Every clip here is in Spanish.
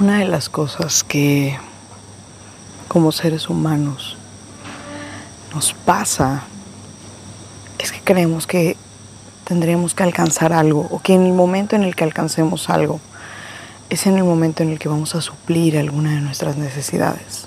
Una de las cosas que como seres humanos nos pasa es que creemos que tendríamos que alcanzar algo o que en el momento en el que alcancemos algo es en el momento en el que vamos a suplir alguna de nuestras necesidades.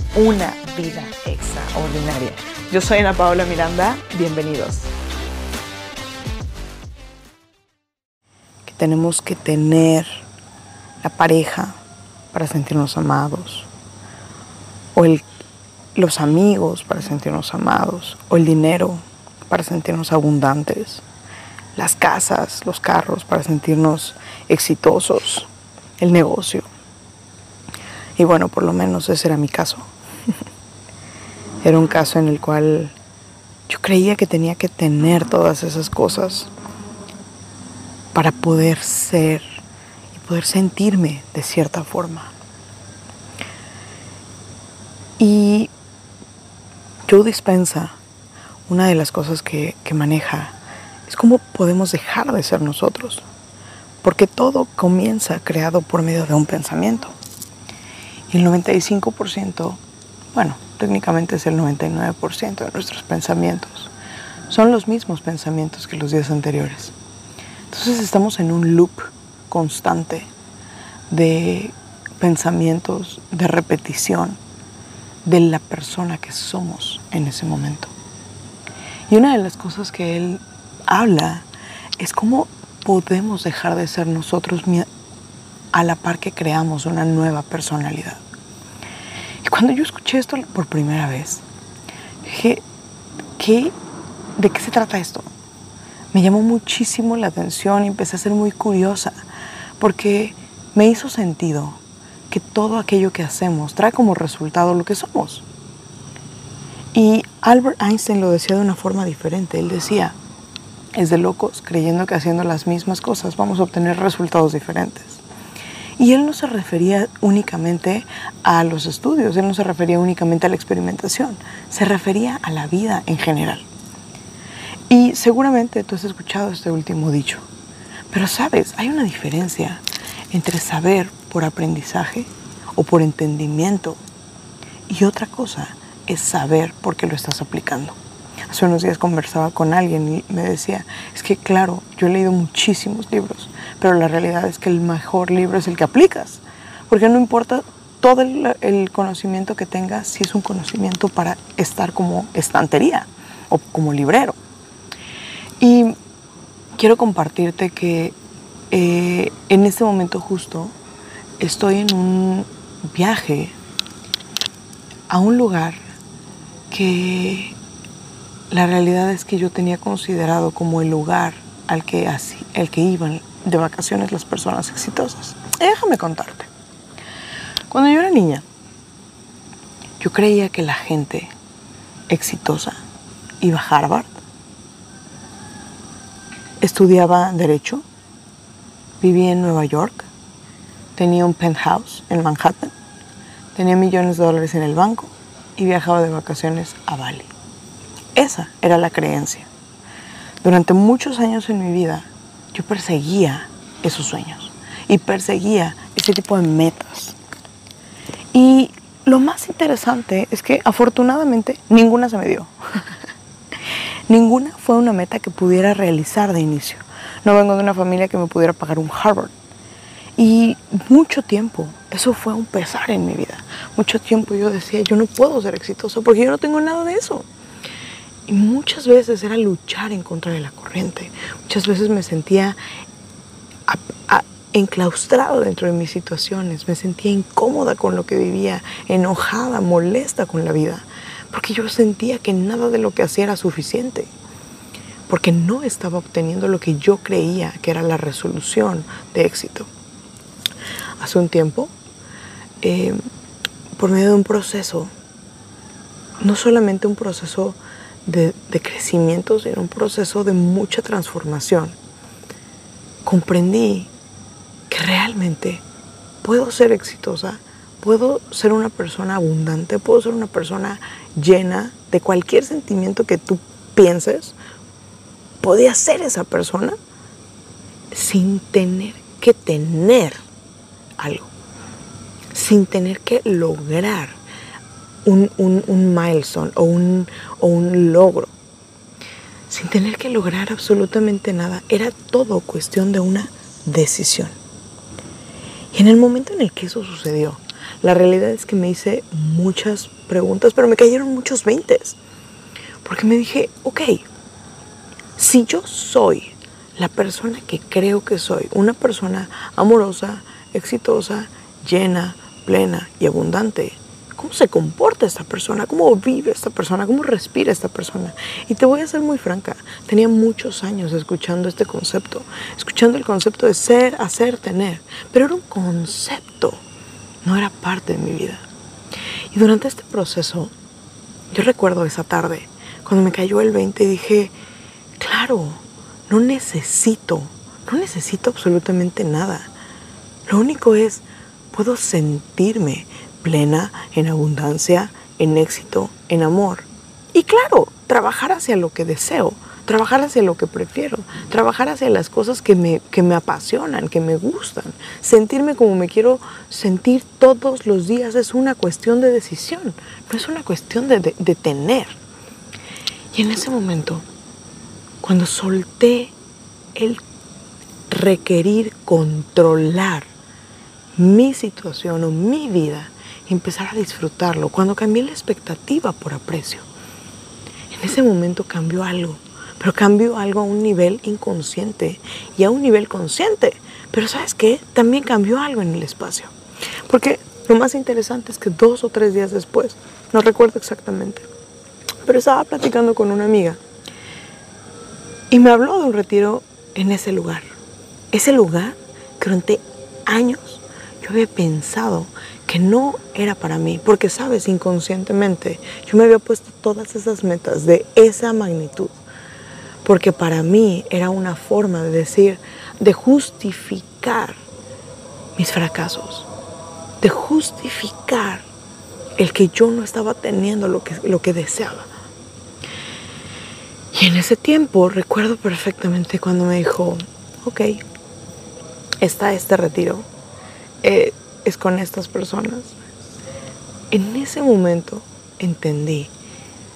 una vida extraordinaria. Yo soy Ana Paola Miranda, bienvenidos. Que tenemos que tener la pareja para sentirnos amados, o los amigos para sentirnos amados, o el dinero para sentirnos abundantes, las casas, los carros para sentirnos exitosos, el negocio. Y bueno, por lo menos ese era mi caso. Era un caso en el cual yo creía que tenía que tener todas esas cosas para poder ser y poder sentirme de cierta forma. Y Joe Dispensa, una de las cosas que, que maneja es cómo podemos dejar de ser nosotros, porque todo comienza creado por medio de un pensamiento. Y el 95%, bueno, técnicamente es el 99% de nuestros pensamientos. Son los mismos pensamientos que los días anteriores. Entonces estamos en un loop constante de pensamientos, de repetición de la persona que somos en ese momento. Y una de las cosas que él habla es cómo podemos dejar de ser nosotros a la par que creamos una nueva personalidad. Cuando yo escuché esto por primera vez, dije, ¿qué, ¿de qué se trata esto? Me llamó muchísimo la atención y empecé a ser muy curiosa porque me hizo sentido que todo aquello que hacemos trae como resultado lo que somos. Y Albert Einstein lo decía de una forma diferente. Él decía, es de locos creyendo que haciendo las mismas cosas vamos a obtener resultados diferentes. Y él no se refería únicamente a los estudios, él no se refería únicamente a la experimentación, se refería a la vida en general. Y seguramente tú has escuchado este último dicho, pero sabes, hay una diferencia entre saber por aprendizaje o por entendimiento y otra cosa es saber por qué lo estás aplicando. Hace unos días conversaba con alguien y me decía, es que claro, yo he leído muchísimos libros, pero la realidad es que el mejor libro es el que aplicas, porque no importa todo el, conocimiento que tengas si es un conocimiento para estar como estantería o como librero. Y quiero compartirte que eh, en este momento justo estoy en un viaje a un lugar que la realidad es que yo tenía considerado como el lugar al que, así, el que iban de vacaciones las personas exitosas. déjame contarte. Cuando yo era niña, yo creía que la gente exitosa iba a Harvard, estudiaba derecho, vivía en Nueva York, tenía un penthouse en Manhattan, tenía millones de dólares en el banco y viajaba de vacaciones a Bali. Esa era la creencia. Durante muchos años en mi vida perseguía esos sueños y perseguía ese tipo de metas. Y lo más interesante es que afortunadamente ninguna se me dio. ninguna fue una meta que pudiera realizar de inicio. No vengo de una familia que me pudiera pagar un Harvard. Y mucho tiempo, eso fue un pesar en mi vida. Mucho tiempo yo decía, yo no puedo ser exitoso porque yo no tengo nada de eso. Y muchas veces era luchar en contra de la corriente. Muchas veces me sentía enclaustrado dentro de mis situaciones. Me sentía incómoda con lo que vivía, enojada, molesta con la vida. Porque yo sentía que nada de lo que hacía era suficiente. Porque no estaba obteniendo lo que yo creía que era la resolución de éxito hace un tiempo, eh, por medio de un proceso, no solamente un proceso de, de crecimiento, sino un proceso de mucha transformación, comprendí que realmente puedo ser exitosa, puedo ser una persona abundante, puedo ser una persona llena de cualquier sentimiento que tú pienses, podía ser esa persona sin tener que tener algo, sin tener que lograr un, un, milestone o un, o un logro, sin tener que lograr absolutamente nada. Era todo cuestión de una decisión. Y en el momento en el que eso sucedió, la realidad es que me hice muchas preguntas, pero me cayeron muchos veintes. Porque me dije, ok, si yo soy la persona que creo que soy, una persona amorosa, exitosa, llena, plena y abundante, ¿cómo se comporta esta persona? ¿Cómo vive esta persona? ¿Cómo respira esta persona? Y te voy a ser muy franca, tenía muchos años escuchando este concepto, escuchando el concepto de ser, hacer, tener, pero era un concepto, no era parte de mi vida. Y durante este proceso, yo recuerdo esa tarde, cuando me cayó el 20 y dije, claro, no necesito, no necesito absolutamente nada. Lo único es, puedo sentirme plena, en abundancia, en éxito, en amor. Y claro, trabajar hacia lo que deseo, trabajar hacia lo que prefiero, trabajar hacia las cosas que me, que me apasionan, que me gustan. Sentirme como me quiero sentir todos los días es una cuestión de decisión, no es una cuestión de, de tener. Y en ese momento cuando solté el requerir controlar mi situación o mi vida y empezar a disfrutarlo, cuando cambié la expectativa por aprecio, en ese momento cambió algo, pero cambió algo a un nivel inconsciente y a un nivel consciente. Pero sabes qué? También cambió algo en el espacio. Porque lo más interesante es que dos o tres días después, no recuerdo exactamente, pero estaba platicando con una amiga y me habló de un retiro en ese lugar. Ese lugar que durante años yo había pensado que no era para mí, porque sabes, inconscientemente yo me había puesto todas esas metas de esa magnitud, porque para mí era una forma de decir, de justificar mis fracasos, de justificar el que yo no estaba teniendo lo que, lo que deseaba. Y en ese tiempo recuerdo perfectamente cuando me dijo, ok, está este retiro, eh, es con estas personas. En ese momento entendí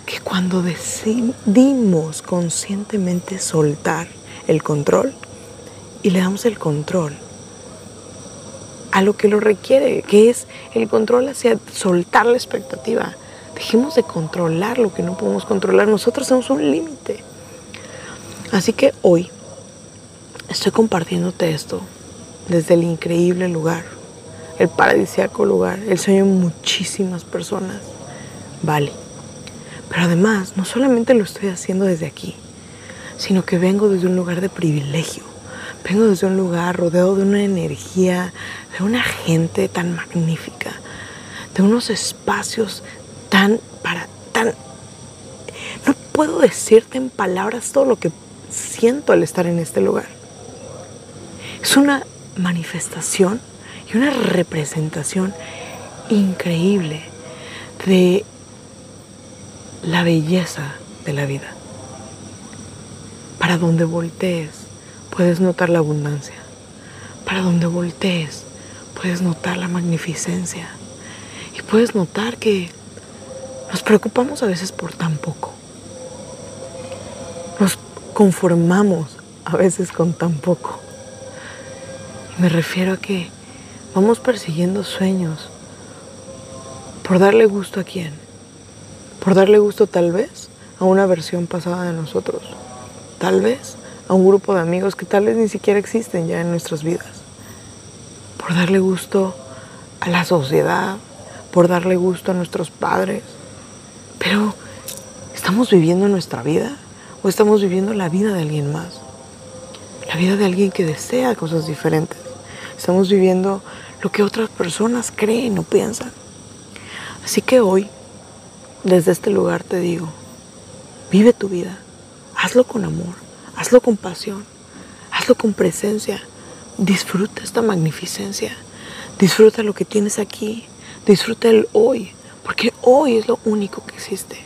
que cuando decidimos conscientemente soltar el control y le damos el control a lo que lo requiere, que es el control hacia soltar la expectativa, Dejemos de controlar lo que no podemos controlar. Nosotros tenemos un límite. Así que hoy estoy compartiéndote esto desde el increíble lugar, el paradisíaco lugar, el sueño de muchísimas personas. Vale. Pero además, no solamente lo estoy haciendo desde aquí, sino que vengo desde un lugar de privilegio. Vengo desde un lugar rodeado de una energía, de una gente tan magnífica, de unos espacios tan, para, tan... No puedo decirte en palabras todo lo que siento al estar en este lugar. Es una manifestación y una representación increíble de la belleza de la vida. Para donde voltees puedes notar la abundancia. Para donde voltees puedes notar la magnificencia. Y puedes notar que nos preocupamos a veces por tan poco. Nos conformamos a veces con tan poco. Y me refiero a que vamos persiguiendo sueños por darle gusto a quién. Por darle gusto tal vez a una versión pasada de nosotros. Tal vez a un grupo de amigos que tal vez ni siquiera existen ya en nuestras vidas. Por darle gusto a la sociedad, por darle gusto a nuestros padres, pero, ¿estamos viviendo nuestra vida o estamos viviendo la vida de alguien más? La vida de alguien que desea cosas diferentes. Estamos viviendo lo que otras personas creen o piensan. Así que hoy, desde este lugar te digo, vive tu vida, hazlo con amor, hazlo con pasión, hazlo con presencia, disfruta esta magnificencia, disfruta lo que tienes aquí, disfruta el hoy, porque hoy es lo único que existe.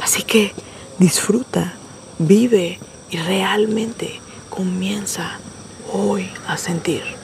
Así que disfruta, vive y realmente comienza hoy a sentir.